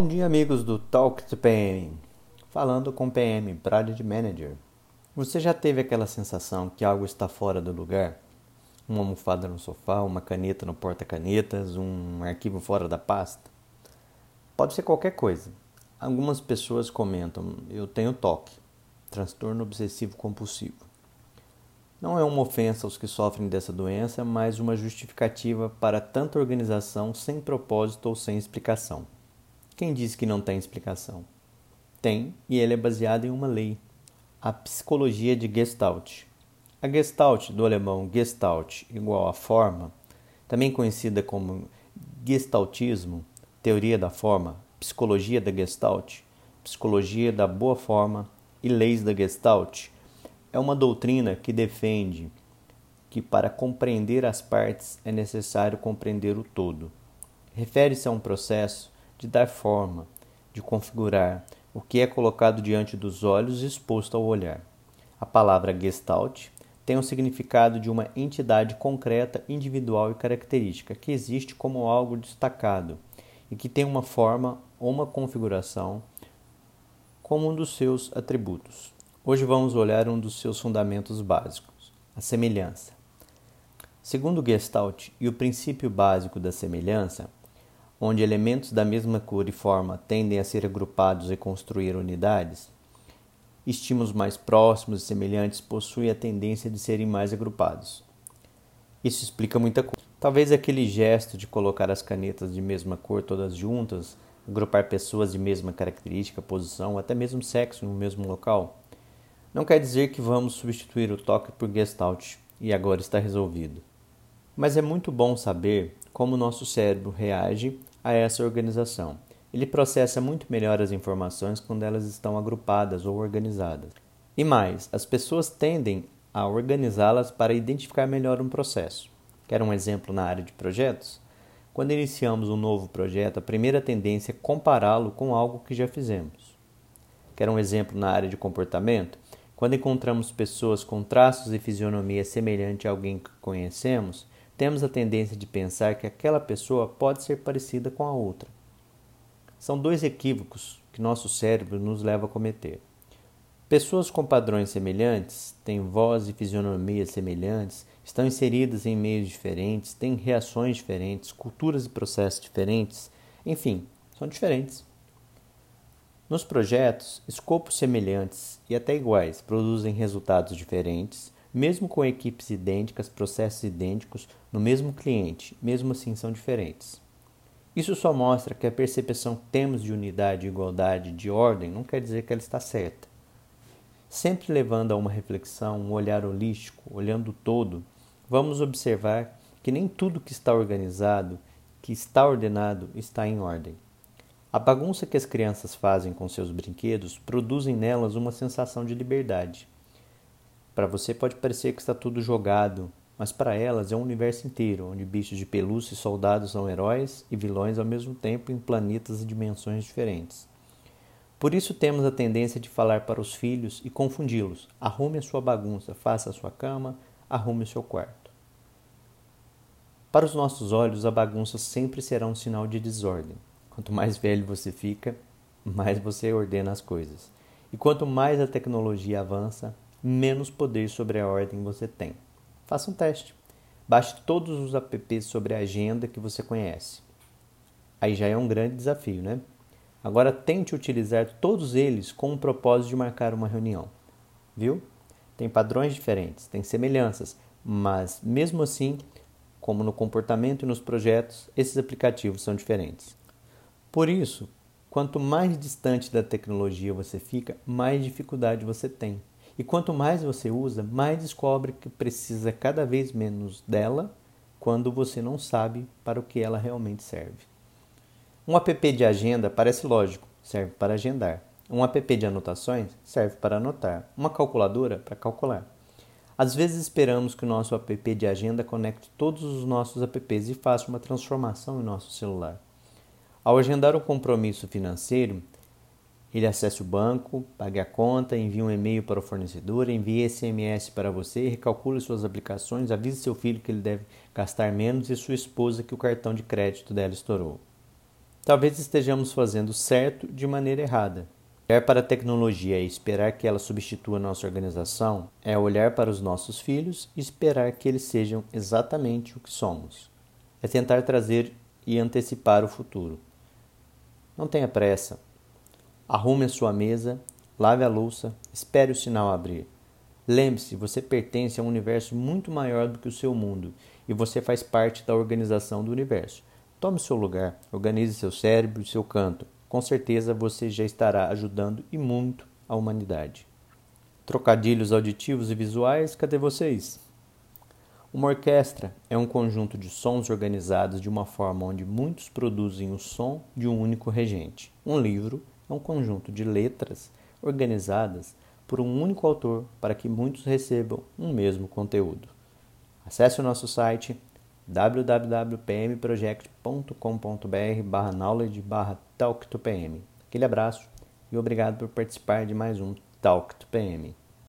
Bom dia, amigos do Talk to PM. Falando com PM, Project Manager. Você já teve aquela sensação que algo está fora do lugar? Uma almofada no sofá, uma caneta no porta-canetas, um arquivo fora da pasta? Pode ser qualquer coisa. Algumas pessoas comentam: eu tenho toque, transtorno obsessivo compulsivo. Não é uma ofensa aos que sofrem dessa doença, mas uma justificativa para tanta organização sem propósito ou sem explicação. Quem diz que não tem explicação? Tem, e ele é baseado em uma lei, a psicologia de Gestalt. A Gestalt, do alemão Gestalt igual a forma, também conhecida como Gestaltismo, teoria da forma, psicologia da Gestalt, psicologia da boa forma e leis da Gestalt, é uma doutrina que defende que para compreender as partes é necessário compreender o todo. Refere-se a um processo de dar forma, de configurar o que é colocado diante dos olhos e exposto ao olhar. A palavra Gestalt tem o significado de uma entidade concreta, individual e característica, que existe como algo destacado e que tem uma forma ou uma configuração como um dos seus atributos. Hoje vamos olhar um dos seus fundamentos básicos, a semelhança. Segundo Gestalt e o princípio básico da semelhança, onde elementos da mesma cor e forma tendem a ser agrupados e construir unidades, estímulos mais próximos e semelhantes possuem a tendência de serem mais agrupados. Isso explica muita coisa. Talvez aquele gesto de colocar as canetas de mesma cor todas juntas, agrupar pessoas de mesma característica, posição, até mesmo sexo no mesmo local, não quer dizer que vamos substituir o toque por Gestalt e agora está resolvido. Mas é muito bom saber como o nosso cérebro reage a essa organização. Ele processa muito melhor as informações quando elas estão agrupadas ou organizadas. E mais, as pessoas tendem a organizá-las para identificar melhor um processo. Quer um exemplo na área de projetos? Quando iniciamos um novo projeto, a primeira tendência é compará-lo com algo que já fizemos. Quer um exemplo na área de comportamento? Quando encontramos pessoas com traços e fisionomia semelhante a alguém que conhecemos, temos a tendência de pensar que aquela pessoa pode ser parecida com a outra. São dois equívocos que nosso cérebro nos leva a cometer. Pessoas com padrões semelhantes, têm voz e fisionomia semelhantes, estão inseridas em meios diferentes, têm reações diferentes, culturas e processos diferentes, enfim, são diferentes. Nos projetos, escopos semelhantes e até iguais produzem resultados diferentes, mesmo com equipes idênticas, processos idênticos, no mesmo cliente, mesmo assim são diferentes. Isso só mostra que a percepção que temos de unidade, igualdade, de ordem não quer dizer que ela está certa. Sempre levando a uma reflexão, um olhar holístico, olhando o todo, vamos observar que nem tudo que está organizado, que está ordenado, está em ordem. A bagunça que as crianças fazem com seus brinquedos produzem nelas uma sensação de liberdade. Para você pode parecer que está tudo jogado, mas para elas é um universo inteiro, onde bichos de pelúcia e soldados são heróis e vilões ao mesmo tempo em planetas e dimensões diferentes. Por isso temos a tendência de falar para os filhos e confundi-los. Arrume a sua bagunça, faça a sua cama, arrume o seu quarto. Para os nossos olhos, a bagunça sempre será um sinal de desordem. Quanto mais velho você fica, mais você ordena as coisas. E quanto mais a tecnologia avança, menos poder sobre a ordem você tem. Faça um teste. Baixe todos os apps sobre a agenda que você conhece. Aí já é um grande desafio, né? Agora tente utilizar todos eles com o propósito de marcar uma reunião. Viu? Tem padrões diferentes, tem semelhanças, mas mesmo assim, como no comportamento e nos projetos, esses aplicativos são diferentes. Por isso, quanto mais distante da tecnologia você fica, mais dificuldade você tem. E quanto mais você usa, mais descobre que precisa cada vez menos dela quando você não sabe para o que ela realmente serve. Um app de agenda parece lógico, serve para agendar. Um app de anotações serve para anotar. Uma calculadora para calcular. Às vezes esperamos que o nosso app de agenda conecte todos os nossos apps e faça uma transformação em nosso celular. Ao agendar um compromisso financeiro, ele acessa o banco, pague a conta, envia um e-mail para o fornecedor, envia SMS para você, recalcule suas aplicações, avise seu filho que ele deve gastar menos e sua esposa que o cartão de crédito dela estourou. Talvez estejamos fazendo certo de maneira errada. Olhar para a tecnologia e esperar que ela substitua nossa organização é olhar para os nossos filhos e esperar que eles sejam exatamente o que somos. É tentar trazer e antecipar o futuro. Não tenha pressa. Arrume a sua mesa, lave a louça, espere o sinal abrir. Lembre-se, você pertence a um universo muito maior do que o seu mundo e você faz parte da organização do universo. Tome seu lugar, organize seu cérebro e seu canto. Com certeza você já estará ajudando e muito a humanidade. Trocadilhos auditivos e visuais, cadê vocês? Uma orquestra é um conjunto de sons organizados de uma forma onde muitos produzem o som de um único regente. Um livro é um conjunto de letras organizadas por um único autor para que muitos recebam um mesmo conteúdo. Acesse o nosso site www.pmproject.com.br barra knowledge barra talk to PM. Aquele abraço e obrigado por participar de mais um Talk to PM.